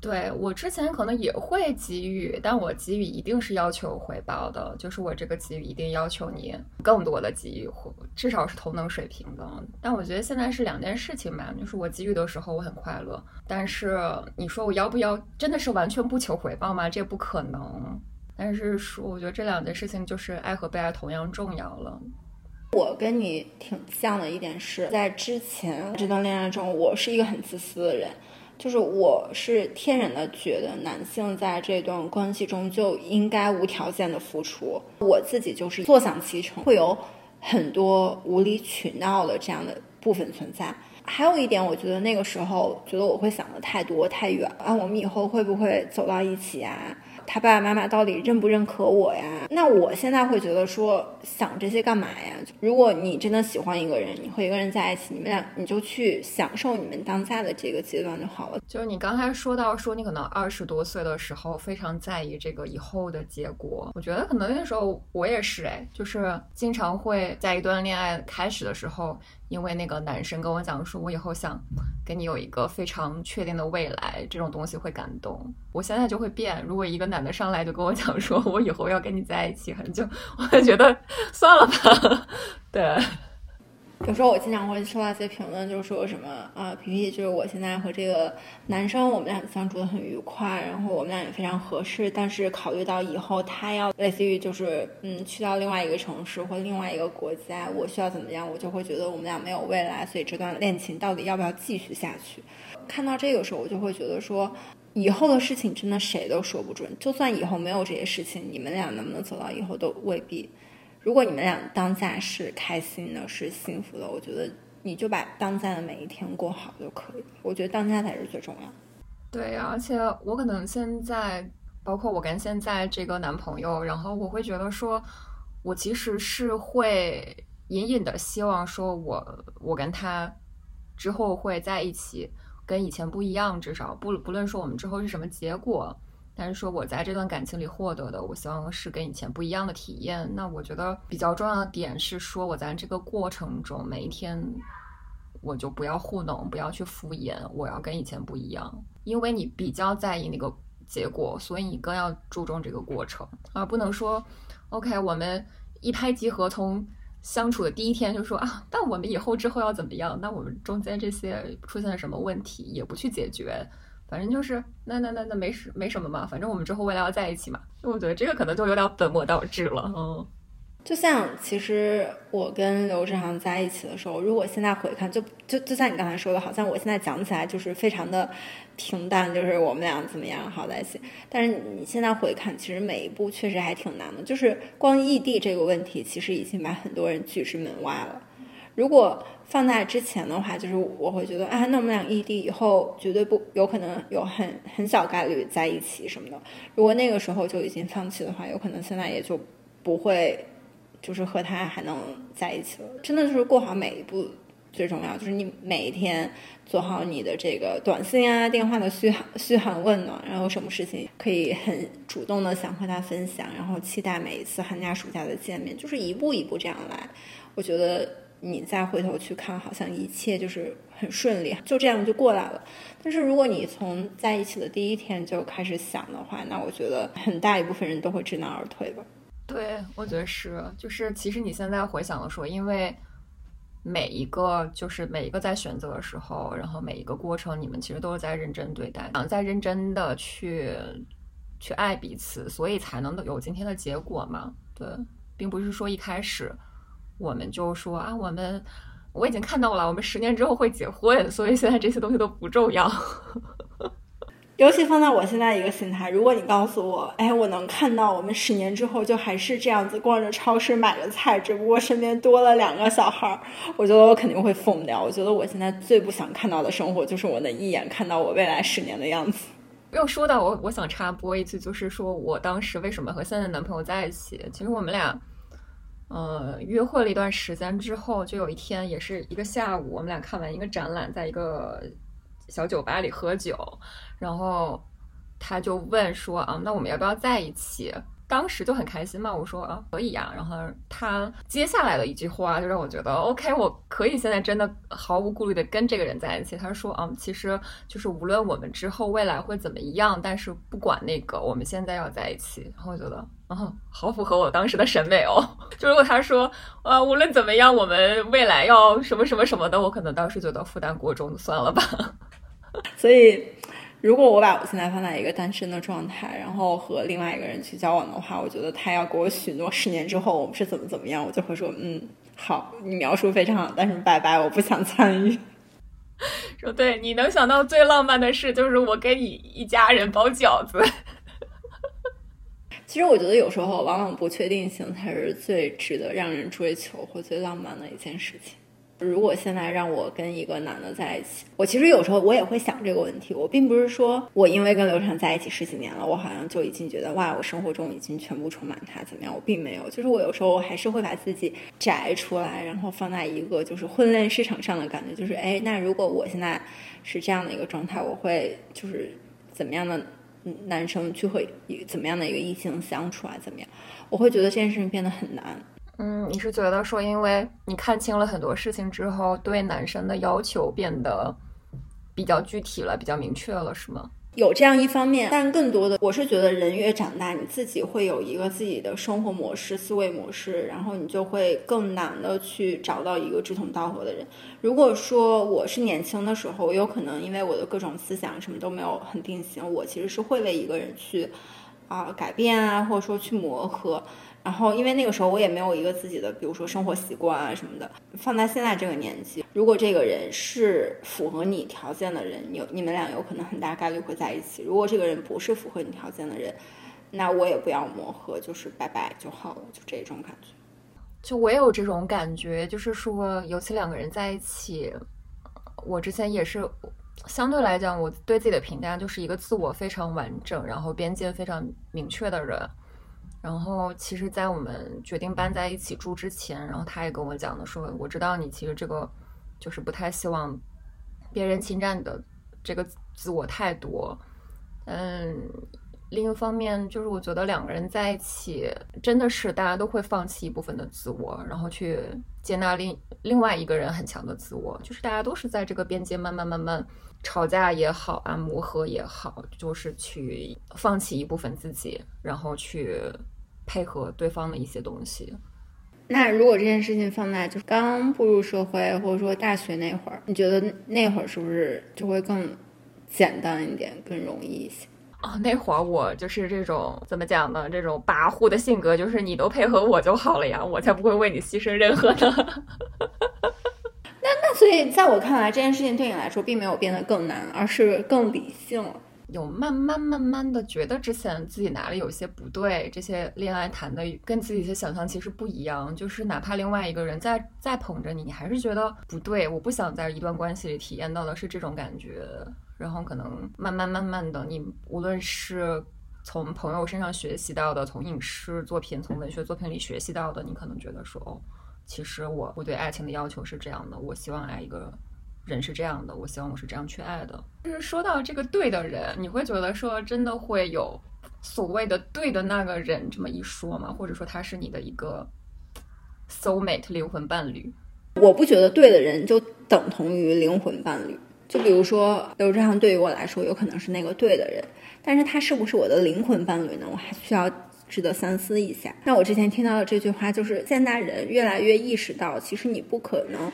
对我之前可能也会给予，但我给予一定是要求回报的，就是我这个给予一定要求你更多的给予，或至少是同等水平的。但我觉得现在是两件事情吧，就是我给予的时候我很快乐，但是你说我要不要真的是完全不求回报吗？这不可能。但是说我觉得这两件事情就是爱和被爱同样重要了。我跟你挺像的一点是在之前这段恋爱中，我是一个很自私的人。就是我是天然的觉得男性在这段关系中就应该无条件的付出，我自己就是坐享其成，会有很多无理取闹的这样的部分存在。还有一点，我觉得那个时候觉得我会想的太多太远啊，我们以后会不会走到一起啊？他爸爸妈妈到底认不认可我呀？那我现在会觉得说想这些干嘛呀？如果你真的喜欢一个人，你和一个人在一起，你们俩你就去享受你们当下的这个阶段就好了。就是你刚才说到说你可能二十多岁的时候非常在意这个以后的结果，我觉得可能那时候我也是哎，就是经常会在一段恋爱开始的时候。因为那个男生跟我讲说，我以后想跟你有一个非常确定的未来，这种东西会感动。我现在就会变，如果一个男的上来就跟我讲说，我以后要跟你在一起很久，我会觉得算了吧，对。有时候我经常会收到一些评论，就是说什么啊，皮皮，就是我现在和这个男生，我们俩相处的很愉快，然后我们俩也非常合适。但是考虑到以后他要类似于就是嗯去到另外一个城市或另外一个国家，我需要怎么样，我就会觉得我们俩没有未来，所以这段恋情到底要不要继续下去？看到这个时候，我就会觉得说，以后的事情真的谁都说不准。就算以后没有这些事情，你们俩能不能走到以后都未必。如果你们俩当下是开心的，是幸福的，我觉得你就把当下的每一天过好就可以。我觉得当下才是最重要。对，而且我可能现在，包括我跟现在这个男朋友，然后我会觉得说，我其实是会隐隐的希望说，我我跟他之后会在一起，跟以前不一样，至少不不论说我们之后是什么结果。但是说我在这段感情里获得的，我希望是跟以前不一样的体验。那我觉得比较重要的点是说，我在这个过程中每一天，我就不要糊弄，不要去敷衍，我要跟以前不一样。因为你比较在意那个结果，所以你更要注重这个过程，而不能说，OK，我们一拍即合，从相处的第一天就说啊，但我们以后之后要怎么样？那我们中间这些出现了什么问题，也不去解决。反正就是那那那那没什没什么嘛，反正我们之后未来要在一起嘛。我觉得这个可能就有点本末倒置了。嗯，就像其实我跟刘志航在一起的时候，如果现在回看，就就就像你刚才说的，好像我现在讲起来就是非常的平淡，就是我们俩怎么样好在一起。但是你现在回看，其实每一步确实还挺难的。就是光异地这个问题，其实已经把很多人拒之门外了。如果放在之前的话，就是我会觉得啊，那我们俩异地以后绝对不有可能有很很小概率在一起什么的。如果那个时候就已经放弃的话，有可能现在也就不会，就是和他还能在一起了。真的就是过好每一步最重要，就是你每一天做好你的这个短信啊、电话的嘘寒嘘寒问暖，然后什么事情可以很主动的想和他分享，然后期待每一次寒假暑假的见面，就是一步一步这样来。我觉得。你再回头去看，好像一切就是很顺利，就这样就过来了。但是如果你从在一起的第一天就开始想的话，那我觉得很大一部分人都会知难而退吧。对，我觉得是，就是其实你现在回想的说，因为每一个就是每一个在选择的时候，然后每一个过程，你们其实都是在认真对待，想在认真的去去爱彼此，所以才能有今天的结果嘛。对，并不是说一开始。我们就说啊，我们我已经看到了，我们十年之后会结婚，所以现在这些东西都不重要。尤其放在我现在一个心态，如果你告诉我，哎，我能看到我们十年之后就还是这样子逛着超市买着菜，只不过身边多了两个小孩儿，我觉得我肯定会疯掉。我觉得我现在最不想看到的生活，就是我能一眼看到我未来十年的样子。又说到我，我想插播一句，就是说我当时为什么和现在的男朋友在一起？其实我们俩。呃，约会了一段时间之后，就有一天也是一个下午，我们俩看完一个展览，在一个小酒吧里喝酒，然后他就问说啊，那我们要不要在一起？当时就很开心嘛，我说啊可以呀。然后他接下来的一句话就让我觉得 OK，我可以现在真的毫无顾虑的跟这个人在一起。他说啊，其实就是无论我们之后未来会怎么样，但是不管那个，我们现在要在一起。然后我觉得啊，好符合我当时的审美哦。就如果他说啊，无论怎么样，我们未来要什么什么什么的，我可能当时觉得负担过重，算了吧。所以。如果我把我现在放在一个单身的状态，然后和另外一个人去交往的话，我觉得他要给我许诺十年之后我们是怎么怎么样，我就会说嗯好，你描述非常好，但是拜拜，我不想参与。说对，你能想到最浪漫的事就是我给你一家人包饺子。其实我觉得有时候往往不确定性才是最值得让人追求或最浪漫的一件事情。如果现在让我跟一个男的在一起，我其实有时候我也会想这个问题。我并不是说我因为跟刘畅在一起十几年了，我好像就已经觉得哇，我生活中已经全部充满他怎么样？我并没有，就是我有时候还是会把自己摘出来，然后放在一个就是婚恋市场上的感觉，就是哎，那如果我现在是这样的一个状态，我会就是怎么样的男生去会怎么样的一个异性相处啊？怎么样？我会觉得这件事情变得很难。嗯，你是觉得说，因为你看清了很多事情之后，对男生的要求变得比较具体了，比较明确了，是吗？有这样一方面，但更多的，我是觉得人越长大，你自己会有一个自己的生活模式、思维模式，然后你就会更难的去找到一个志同道合的人。如果说我是年轻的时候，我有可能因为我的各种思想什么都没有很定型，我其实是会为一个人去啊改变啊，或者说去磨合。然后，因为那个时候我也没有一个自己的，比如说生活习惯啊什么的。放在现在这个年纪，如果这个人是符合你条件的人，有你们俩有可能很大概率会在一起。如果这个人不是符合你条件的人，那我也不要磨合，就是拜拜就好了，就这种感觉。就我也有这种感觉，就是说，尤其两个人在一起，我之前也是相对来讲，我对自己的评价就是一个自我非常完整，然后边界非常明确的人。然后，其实，在我们决定搬在一起住之前，然后他也跟我讲的说，我知道你其实这个就是不太希望别人侵占你的这个自我太多。嗯，另一方面，就是我觉得两个人在一起，真的是大家都会放弃一部分的自我，然后去接纳另另外一个人很强的自我，就是大家都是在这个边界慢慢慢慢吵架也好啊，磨合也好，就是去放弃一部分自己，然后去。配合对方的一些东西。那如果这件事情放在就是刚步入社会，或者说大学那会儿，你觉得那会儿是不是就会更简单一点，更容易一些？哦，那会儿我就是这种怎么讲呢？这种跋扈的性格，就是你都配合我就好了呀，我才不会为你牺牲任何的。那那所以，在我看来，这件事情对你来说并没有变得更难，而是更理性了。有慢慢慢慢的觉得之前自己哪里有些不对，这些恋爱谈的跟自己的想象其实不一样，就是哪怕另外一个人再再捧着你，你还是觉得不对，我不想在一段关系里体验到的是这种感觉。然后可能慢慢慢慢的，你无论是从朋友身上学习到的，从影视作品、从文学作品里学习到的，你可能觉得说，哦，其实我我对爱情的要求是这样的，我希望爱一个人是这样的，我希望我是这样去爱的。就是说到这个对的人，你会觉得说真的会有所谓的对的那个人这么一说吗？或者说他是你的一个 soul mate 灵魂伴侣？我不觉得对的人就等同于灵魂伴侣。就比如说刘志航，对于我来说有可能是那个对的人，但是他是不是我的灵魂伴侣呢？我还需要值得三思一下。那我之前听到的这句话就是，现在人越来越意识到，其实你不可能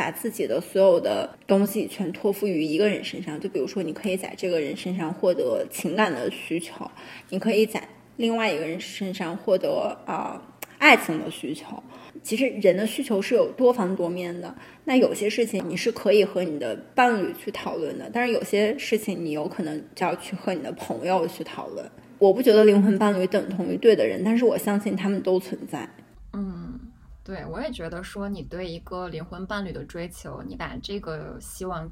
把自己的所有的东西全托付于一个人身上。就比如说，你可以在这个人身上获得情感的需求，你可以在另外一个人身上获得啊爱情的需求。其实人的需求是有多方多面的，那有些事情你是可以和你的伴侣去讨论的，但是有些事情你有可能就要去和你的朋友去讨论。我不觉得灵魂伴侣等同于对的人，但是我相信他们都存在。对，我也觉得说你对一个灵魂伴侣的追求，你把这个希望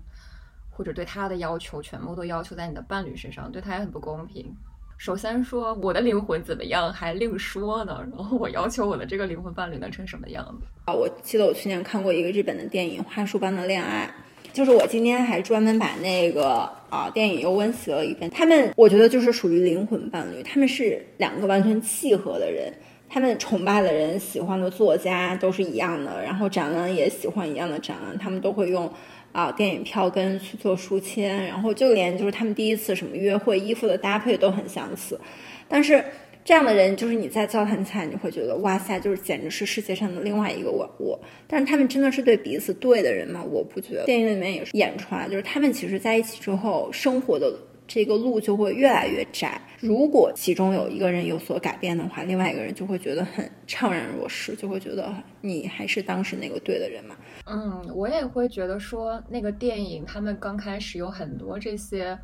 或者对他的要求全部都要求在你的伴侣身上，对他也很不公平。首先说我的灵魂怎么样还另说呢，然后我要求我的这个灵魂伴侣能成什么样子啊？我记得我去年看过一个日本的电影《花束般的恋爱》，就是我今天还专门把那个啊电影又温习了一遍。他们我觉得就是属于灵魂伴侣，他们是两个完全契合的人，他们崇拜的人、喜欢的作家都是一样的，然后展览也喜欢一样的展览，他们都会用。啊，电影票根去做书签，然后就连就是他们第一次什么约会衣服的搭配都很相似。但是这样的人，就是你在交谈起来，你会觉得哇塞，就是简直是世界上的另外一个我。我，但是他们真的是对彼此对的人吗？我不觉得。电影里面也是演出来，就是他们其实在一起之后，生活的这个路就会越来越窄。如果其中有一个人有所改变的话，另外一个人就会觉得很怅然若失，就会觉得你还是当时那个对的人嘛。嗯，我也会觉得说那个电影，他们刚开始有很多这些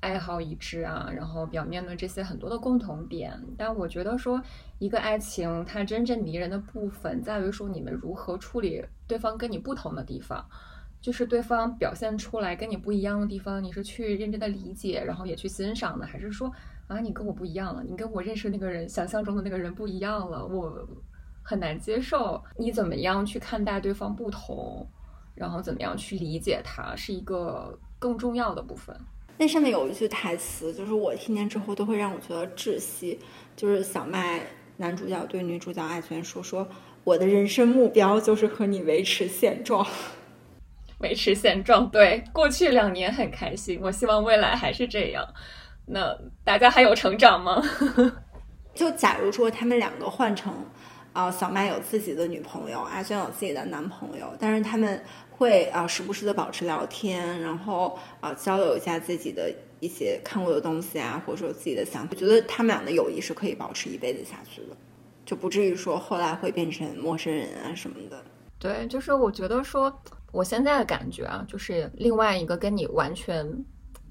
爱好一致啊，然后表面的这些很多的共同点。但我觉得说一个爱情，它真正迷人的部分在于说你们如何处理对方跟你不同的地方，就是对方表现出来跟你不一样的地方，你是去认真的理解，然后也去欣赏的，还是说啊你跟我不一样了，你跟我认识那个人想象中的那个人不一样了，我。很难接受，你怎么样去看待对方不同，然后怎么样去理解他，是一个更重要的部分。那上面有一句台词，就是我听见之后都会让我觉得窒息，就是小麦男主角对女主角艾娟说：“说我的人生目标就是和你维持现状，维持现状。对，过去两年很开心，我希望未来还是这样。那大家还有成长吗？就假如说他们两个换成。”啊，小麦有自己的女朋友，阿娟有自己的男朋友，但是他们会啊时不时的保持聊天，然后啊交流一下自己的一些看过的东西啊，或者说自己的想法。我觉得他们俩的友谊是可以保持一辈子下去的，就不至于说后来会变成陌生人啊什么的。对，就是我觉得说我现在的感觉啊，就是另外一个跟你完全。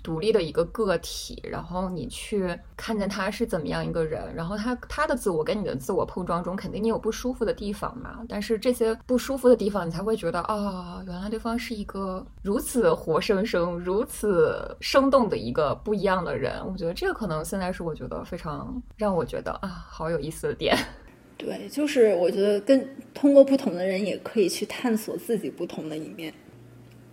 独立的一个个体，然后你去看见他是怎么样一个人，然后他他的自我跟你的自我碰撞中，肯定你有不舒服的地方嘛。但是这些不舒服的地方，你才会觉得啊，原来对方是一个如此活生生、如此生动的一个不一样的人。我觉得这个可能现在是我觉得非常让我觉得啊，好有意思的点。对，就是我觉得跟通过不同的人，也可以去探索自己不同的一面。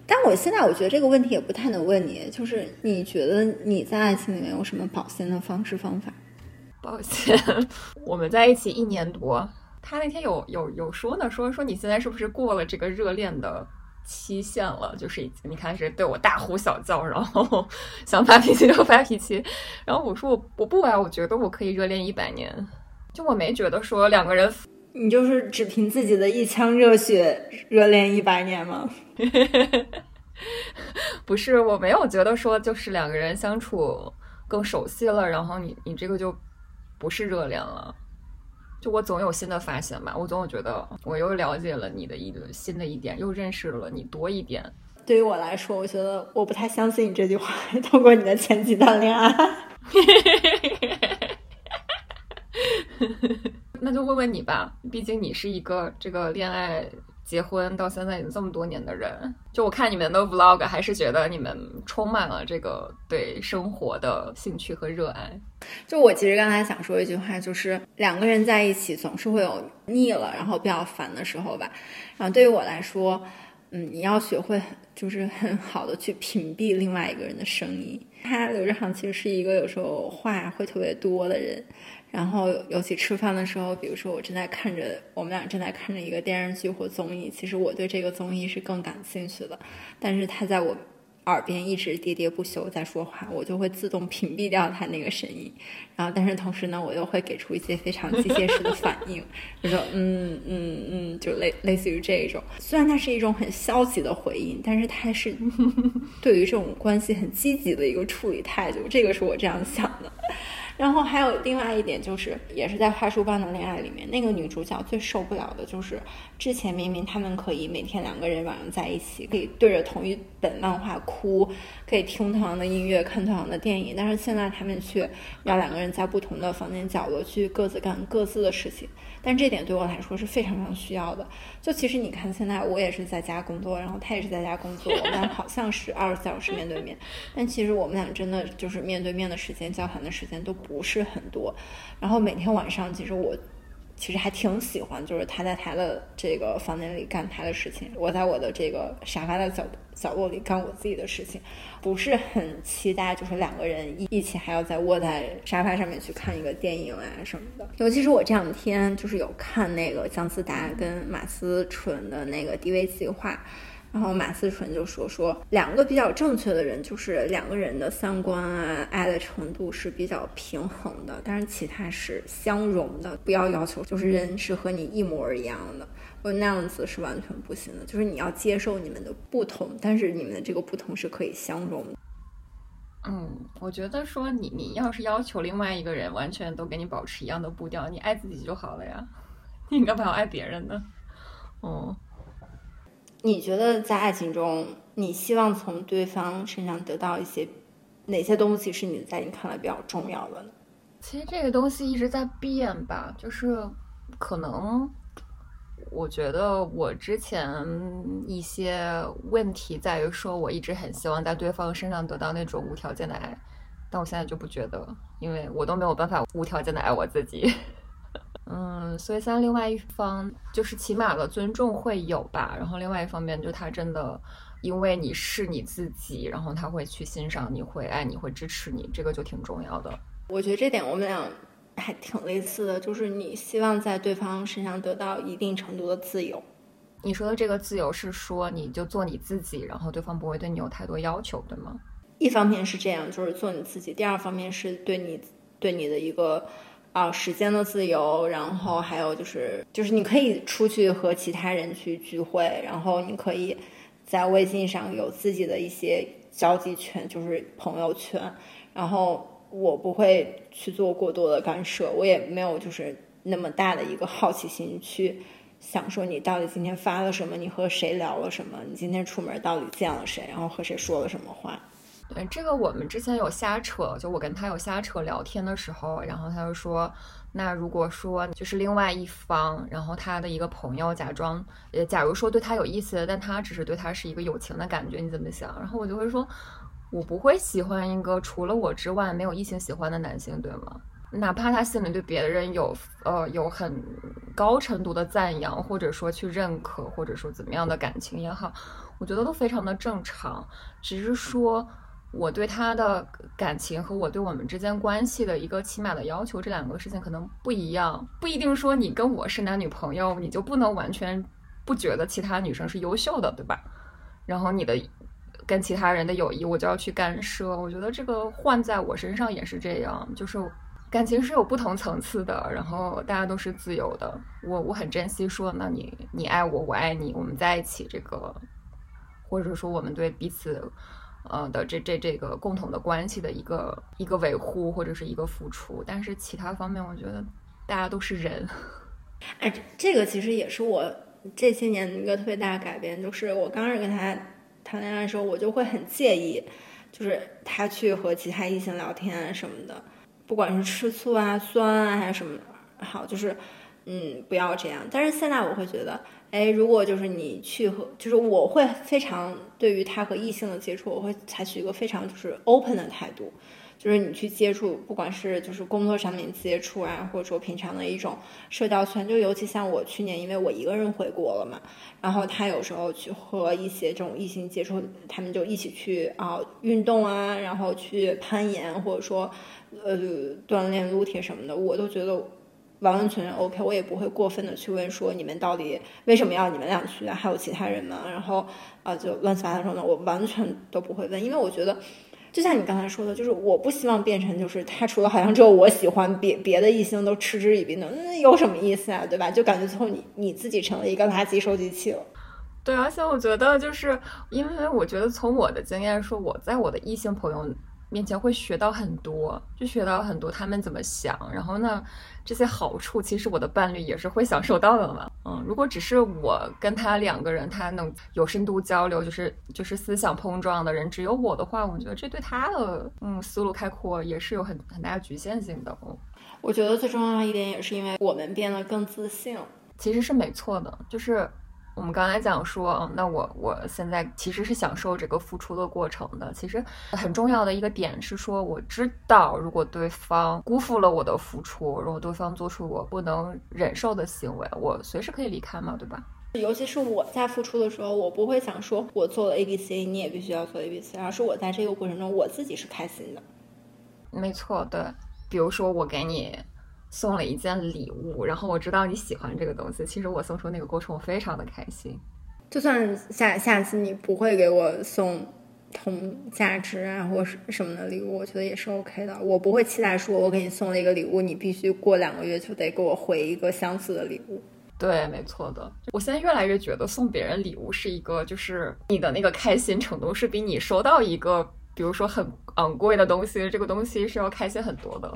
但我现在我觉得这个问题也不太能问你，就是你觉得你在爱情里面有什么保鲜的方式方法？保鲜，我们在一起一年多，他那天有有有说呢，说说你现在是不是过了这个热恋的期限了？就是已经你开始对我大呼小叫，然后想发脾气就发脾气，然后我说我我不啊，我觉得我可以热恋一百年，就我没觉得说两个人。你就是只凭自己的一腔热血热恋一百年吗？不是，我没有觉得说就是两个人相处更熟悉了，然后你你这个就不是热恋了。就我总有新的发现吧，我总有觉得我又了解了你的一个新的一点，又认识了你多一点。对于我来说，我觉得我不太相信你这句话。通过你的前几段恋爱，那就问问你吧，毕竟你是一个这个恋爱。结婚到现在已经这么多年的人，就我看你们的 vlog，还是觉得你们充满了这个对生活的兴趣和热爱。就我其实刚才想说一句话，就是两个人在一起总是会有腻了，然后比较烦的时候吧。然后对于我来说，嗯，你要学会就是 很好的去屏蔽另外一个人的声音。他刘志航其实是一个有时候话会特别多的人。然后，尤其吃饭的时候，比如说我正在看着我们俩正在看着一个电视剧或综艺，其实我对这个综艺是更感兴趣的，但是他在我耳边一直喋喋不休在说话，我就会自动屏蔽掉他那个声音。然后，但是同时呢，我又会给出一些非常机械式的反应，就说嗯嗯嗯，就类类似于这一种。虽然它是一种很消极的回应，但是它是 对于这种关系很积极的一个处理态度。这个是我这样想的。然后还有另外一点，就是也是在《花束般的恋爱》里面，那个女主角最受不了的就是，之前明明他们可以每天两个人晚上在一起，可以对着同一本漫画哭，可以听同样的音乐，看同样的电影，但是现在他们却要两个人在不同的房间角落去各自干各自的事情。但这点对我来说是非常非常需要的。就其实你看，现在我也是在家工作，然后他也是在家工作，我们俩好像是二十四小时面对面，但其实我们俩真的就是面对面的时间、交谈的时间都不是很多。然后每天晚上，其实我。其实还挺喜欢，就是他在他的这个房间里干他的事情，我在我的这个沙发的角角落里干我自己的事情，不是很期待，就是两个人一一起还要再窝在沙发上面去看一个电影啊什么的。尤其是我这两天就是有看那个姜思达跟马思纯的那个 DV 计划。然后马思纯就说说两个比较正确的人，就是两个人的三观啊、爱的程度是比较平衡的，但是其他是相容的。不要要求就是人是和你一模一样的，我那样子是完全不行的。就是你要接受你们的不同，但是你们的这个不同是可以相容的。嗯，我觉得说你你要是要求另外一个人完全都跟你保持一样的步调，你爱自己就好了呀，你干嘛要爱别人呢？哦。你觉得在爱情中，你希望从对方身上得到一些哪些东西是你在你看来比较重要的呢？其实这个东西一直在变吧，就是可能我觉得我之前一些问题在于说，我一直很希望在对方身上得到那种无条件的爱，但我现在就不觉得，因为我都没有办法无条件的爱我自己。嗯，所以像另外一方，就是起码的尊重会有吧。然后另外一方面，就他真的因为你是你自己，然后他会去欣赏你，会爱你，会支持你，这个就挺重要的。我觉得这点我们俩还挺类似的，就是你希望在对方身上得到一定程度的自由。你说的这个自由是说你就做你自己，然后对方不会对你有太多要求，对吗？一方面是这样，就是做你自己；第二方面是对你对你的一个。啊，时间的自由，然后还有就是，就是你可以出去和其他人去聚会，然后你可以在微信上有自己的一些交际圈，就是朋友圈。然后我不会去做过多的干涉，我也没有就是那么大的一个好奇心去想说你到底今天发了什么，你和谁聊了什么，你今天出门到底见了谁，然后和谁说了什么话。对这个，我们之前有瞎扯，就我跟他有瞎扯聊天的时候，然后他就说，那如果说就是另外一方，然后他的一个朋友假装，呃，假如说对他有意思，但他只是对他是一个友情的感觉，你怎么想？然后我就会说，我不会喜欢一个除了我之外没有异性喜欢的男性，对吗？哪怕他心里对别人有，呃，有很高程度的赞扬，或者说去认可，或者说怎么样的感情也好，我觉得都非常的正常，只是说。我对他的感情和我对我们之间关系的一个起码的要求，这两个事情可能不一样，不一定说你跟我是男女朋友，你就不能完全不觉得其他女生是优秀的，对吧？然后你的跟其他人的友谊，我就要去干涉。我觉得这个换在我身上也是这样，就是感情是有不同层次的，然后大家都是自由的。我我很珍惜说，那你你爱我，我爱你，我们在一起，这个或者说我们对彼此。呃的这这这个共同的关系的一个一个维护或者是一个付出，但是其他方面我觉得大家都是人。哎，这个其实也是我这些年一个特别大的改变，就是我刚开始跟他谈恋爱的时候，我就会很介意，就是他去和其他异性聊天什么的，不管是吃醋啊、酸啊还是什么，好，就是嗯，不要这样。但是现在我会觉得，哎，如果就是你去和，就是我会非常对于他和异性的接触，我会采取一个非常就是 open 的态度。就是你去接触，不管是就是工作上面接触啊，或者说平常的一种社交圈，就尤其像我去年，因为我一个人回国了嘛，然后他有时候去和一些这种异性接触，他们就一起去啊运动啊，然后去攀岩，或者说呃锻炼撸铁什么的，我都觉得完完全全 OK，我也不会过分的去问说你们到底为什么要你们俩去啊，还有其他人吗？然后啊就乱七八糟的，我完全都不会问，因为我觉得。就像你刚才说的，就是我不希望变成就是他除了好像只有我喜欢，别别的异性都嗤之以鼻的，那有什么意思啊？对吧？就感觉最后你你自己成了一个垃圾收集器了。对，而且我觉得就是因为我觉得从我的经验说，我在我的异性朋友。面前会学到很多，就学到很多他们怎么想，然后呢，这些好处其实我的伴侣也是会享受到的嘛。嗯，如果只是我跟他两个人，他能有深度交流，就是就是思想碰撞的人只有我的话，我觉得这对他的嗯思路开阔也是有很很大局限性的。我觉得最重要的一点也是因为我们变得更自信，其实是没错的，就是。我们刚才讲说，嗯那我我现在其实是享受这个付出的过程的。其实很重要的一个点是说，我知道如果对方辜负了我的付出，如果对方做出我不能忍受的行为，我随时可以离开嘛，对吧？尤其是我在付出的时候，我不会想说我做了 A B C，你也必须要做 A B C，而是我在这个过程中我自己是开心的。没错，对。比如说我给你。送了一件礼物，然后我知道你喜欢这个东西。其实我送出那个过程，我非常的开心。就算下下次你不会给我送同价值啊或是什么的礼物，我觉得也是 OK 的。我不会期待说我给你送了一个礼物，你必须过两个月就得给我回一个相似的礼物。对，没错的。我现在越来越觉得送别人礼物是一个，就是你的那个开心程度是比你收到一个，比如说很昂贵的东西，这个东西是要开心很多的。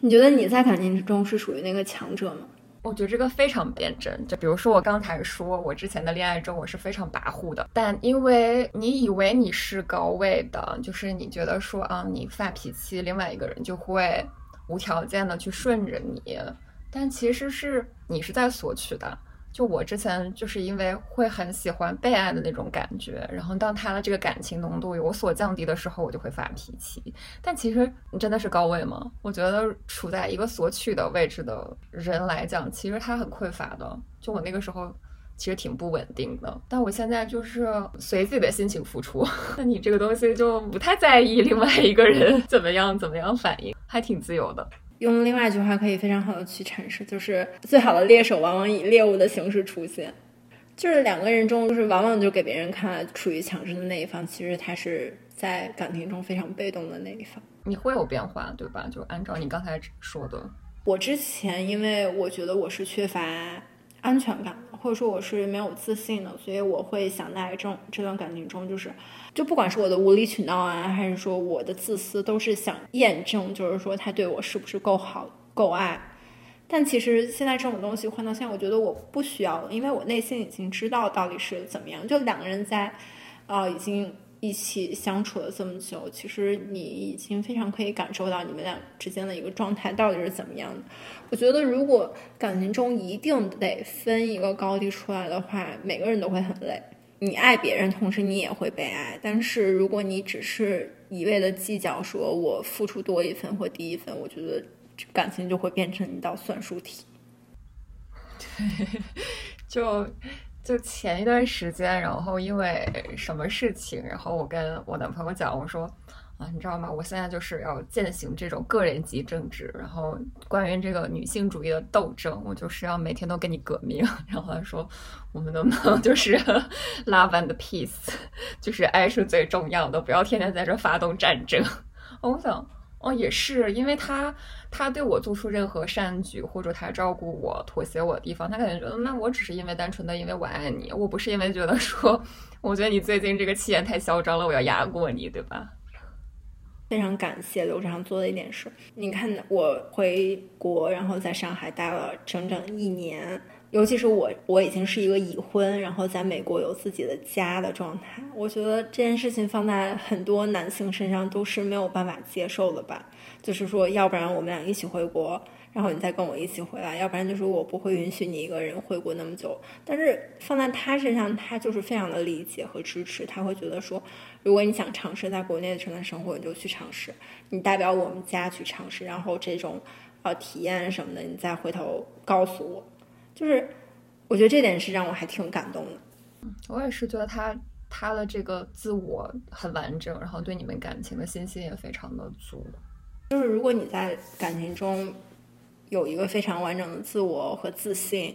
你觉得你在感情中是属于那个强者吗？我觉得这个非常辩证。就比如说我刚才说，我之前的恋爱中我是非常跋扈的，但因为你以为你是高位的，就是你觉得说啊，你发脾气，另外一个人就会无条件的去顺着你，但其实是你是在索取的。就我之前就是因为会很喜欢被爱的那种感觉，然后当他的这个感情浓度有所降低的时候，我就会发脾气。但其实你真的是高位吗？我觉得处在一个索取的位置的人来讲，其实他很匮乏的。就我那个时候其实挺不稳定的，但我现在就是随自己的心情付出。那你这个东西就不太在意另外一个人怎么样怎么样反应，还挺自由的。用另外一句话可以非常好的去阐释，就是最好的猎手往往以猎物的形式出现，就是两个人中，就是往往就给别人看处于强势的那一方，其实他是在感情中非常被动的那一方。你会有变化，对吧？就按照你刚才说的，我之前因为我觉得我是缺乏安全感。或者说我是没有自信的，所以我会想在这种这段感情中，就是就不管是我的无理取闹啊，还是说我的自私，都是想验证，就是说他对我是不是够好、够爱。但其实现在这种东西换到现在，我觉得我不需要了，因为我内心已经知道到底是怎么样。就两个人在，啊，已经。一起相处了这么久，其实你已经非常可以感受到你们俩之间的一个状态到底是怎么样的。我觉得，如果感情中一定得分一个高低出来的话，每个人都会很累。你爱别人，同时你也会被爱。但是如果你只是一味的计较，说我付出多一分或低一分，我觉得感情就会变成一道算术题。对，就。就前一段时间，然后因为什么事情，然后我跟我男朋友讲，我说啊，你知道吗？我现在就是要践行这种个人级政治，然后关于这个女性主义的斗争，我就是要每天都跟你革命。然后他说，我们能不能就是 love and peace，就是爱是最重要的，不要天天在这发动战争。我想。哦，也是，因为他他对我做出任何善举，或者他照顾我、妥协我的地方，他可能觉得那我只是因为单纯的因为我爱你，我不是因为觉得说，我觉得你最近这个气焰太嚣张了，我要压过你，对吧？非常感谢刘畅做的一点事。你看，我回国，然后在上海待了整整一年，尤其是我，我已经是一个已婚，然后在美国有自己的家的状态。我觉得这件事情放在很多男性身上都是没有办法接受的吧。就是说，要不然我们俩一起回国，然后你再跟我一起回来；要不然就是我不会允许你一个人回国那么久。但是放在他身上，他就是非常的理解和支持。他会觉得说，如果你想尝试在国内的城市生活，你就去尝试，你代表我们家去尝试，然后这种呃体验什么的，你再回头告诉我。就是我觉得这点是让我还挺感动的。我也是觉得他他的这个自我很完整，然后对你们感情的信心也非常的足。就是如果你在感情中有一个非常完整的自我和自信，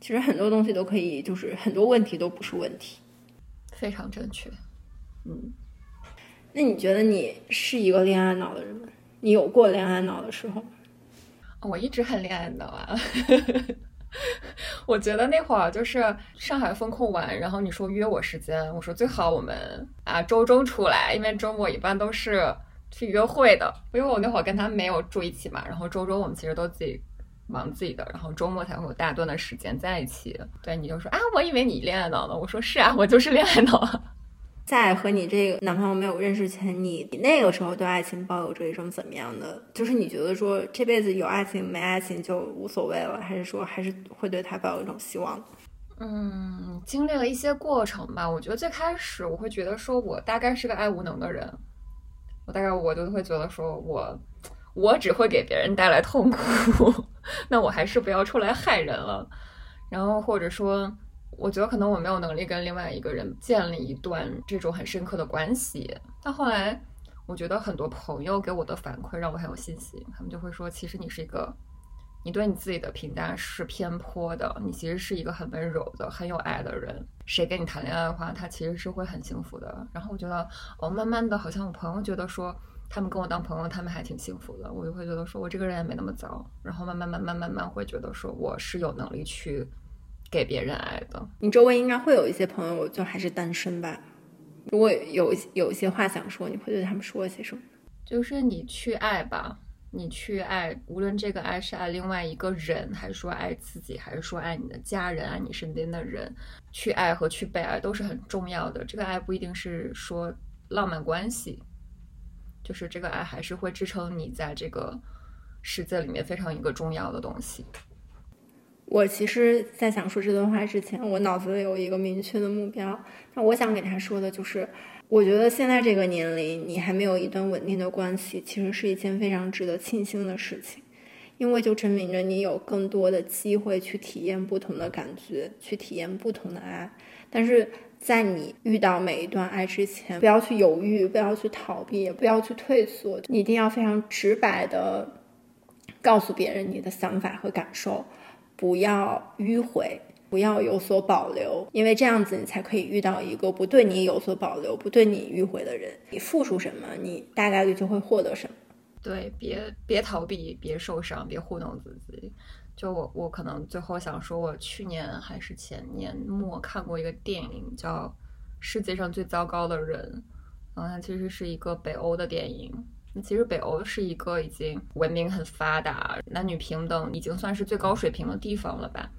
其实很多东西都可以，就是很多问题都不是问题。非常正确。嗯，那你觉得你是一个恋爱脑的人吗？你有过恋爱脑的时候？我一直很恋爱脑啊。我觉得那会儿就是上海风控完，然后你说约我时间，我说最好我们啊周中出来，因为周末一般都是去约会的。因为我那会儿跟他没有住一起嘛，然后周中我们其实都自己忙自己的，然后周末才会有大段的时间在一起。对，你就说啊，我以为你恋爱脑呢，我说是啊，我就是恋爱脑。在和你这个男朋友没有认识前，你那个时候对爱情抱有着一种怎么样的？就是你觉得说这辈子有爱情没爱情就无所谓了，还是说还是会对他抱有一种希望？嗯，经历了一些过程吧。我觉得最开始我会觉得说我大概是个爱无能的人，我大概我就会觉得说我我只会给别人带来痛苦，那我还是不要出来害人了。然后或者说。我觉得可能我没有能力跟另外一个人建立一段这种很深刻的关系，但后来我觉得很多朋友给我的反馈让我很有信心，他们就会说，其实你是一个，你对你自己的评价是偏颇的，你其实是一个很温柔的、很有爱的人，谁跟你谈恋爱的话，他其实是会很幸福的。然后我觉得，哦，慢慢的，好像我朋友觉得说，他们跟我当朋友，他们还挺幸福的，我就会觉得说我这个人也没那么糟，然后慢慢慢慢慢慢会觉得说我是有能力去。给别人爱的，你周围应该会有一些朋友，就还是单身吧。如果有有一些话想说，你会对他们说些什么？就是你去爱吧，你去爱，无论这个爱是爱另外一个人，还是说爱自己，还是说爱你的家人，爱你身边的人，去爱和去被爱都是很重要的。这个爱不一定是说浪漫关系，就是这个爱还是会支撑你在这个世界里面非常一个重要的东西。我其实，在想说这段话之前，我脑子里有一个明确的目标。那我想给他说的就是，我觉得现在这个年龄，你还没有一段稳定的关系，其实是一件非常值得庆幸的事情，因为就证明着你有更多的机会去体验不同的感觉，去体验不同的爱。但是在你遇到每一段爱之前，不要去犹豫，不要去逃避，也不要去退缩，你一定要非常直白的告诉别人你的想法和感受。不要迂回，不要有所保留，因为这样子你才可以遇到一个不对你有所保留、不对你迂回的人。你付出什么，你大概率就会获得什么。对，别别逃避，别受伤，别糊弄自己。就我，我可能最后想说，我去年还是前年末看过一个电影，叫《世界上最糟糕的人》，然后它其实是一个北欧的电影。其实北欧是一个已经文明很发达、男女平等已经算是最高水平的地方了吧。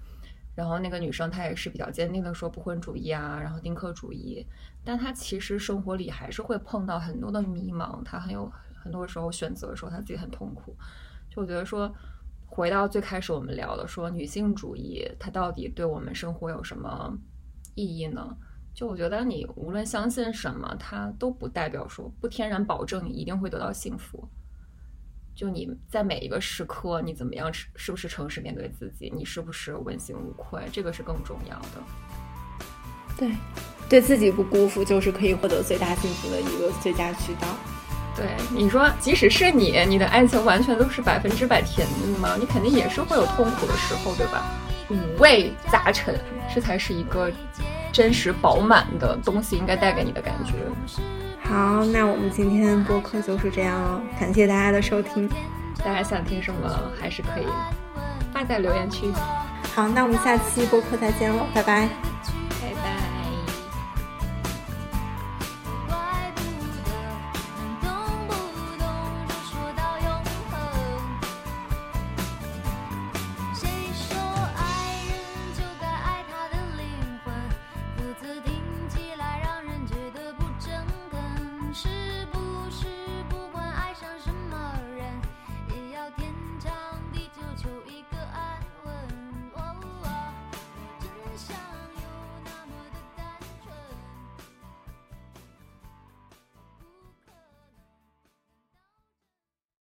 然后那个女生她也是比较坚定的说不婚主义啊，然后丁克主义。但她其实生活里还是会碰到很多的迷茫，她很有很多时候选择的时候她自己很痛苦。就我觉得说，回到最开始我们聊的说女性主义，它到底对我们生活有什么意义呢？就我觉得，你无论相信什么，它都不代表说不天然保证你一定会得到幸福。就你在每一个时刻，你怎么样是是不是诚实面对自己，你是不是问心无愧，这个是更重要的。对，对自己不辜负，就是可以获得最大幸福的一个最佳渠道。对，你说，即使是你，你的爱情完全都是百分之百甜蜜吗？你肯定也是会有痛苦的时候，对吧？五味杂陈，这才是一个。真实饱满的东西应该带给你的感觉。好，那我们今天播客就是这样了，感谢大家的收听。大家想听什么，还是可以发在留言区。好，那我们下期播客再见喽，拜拜。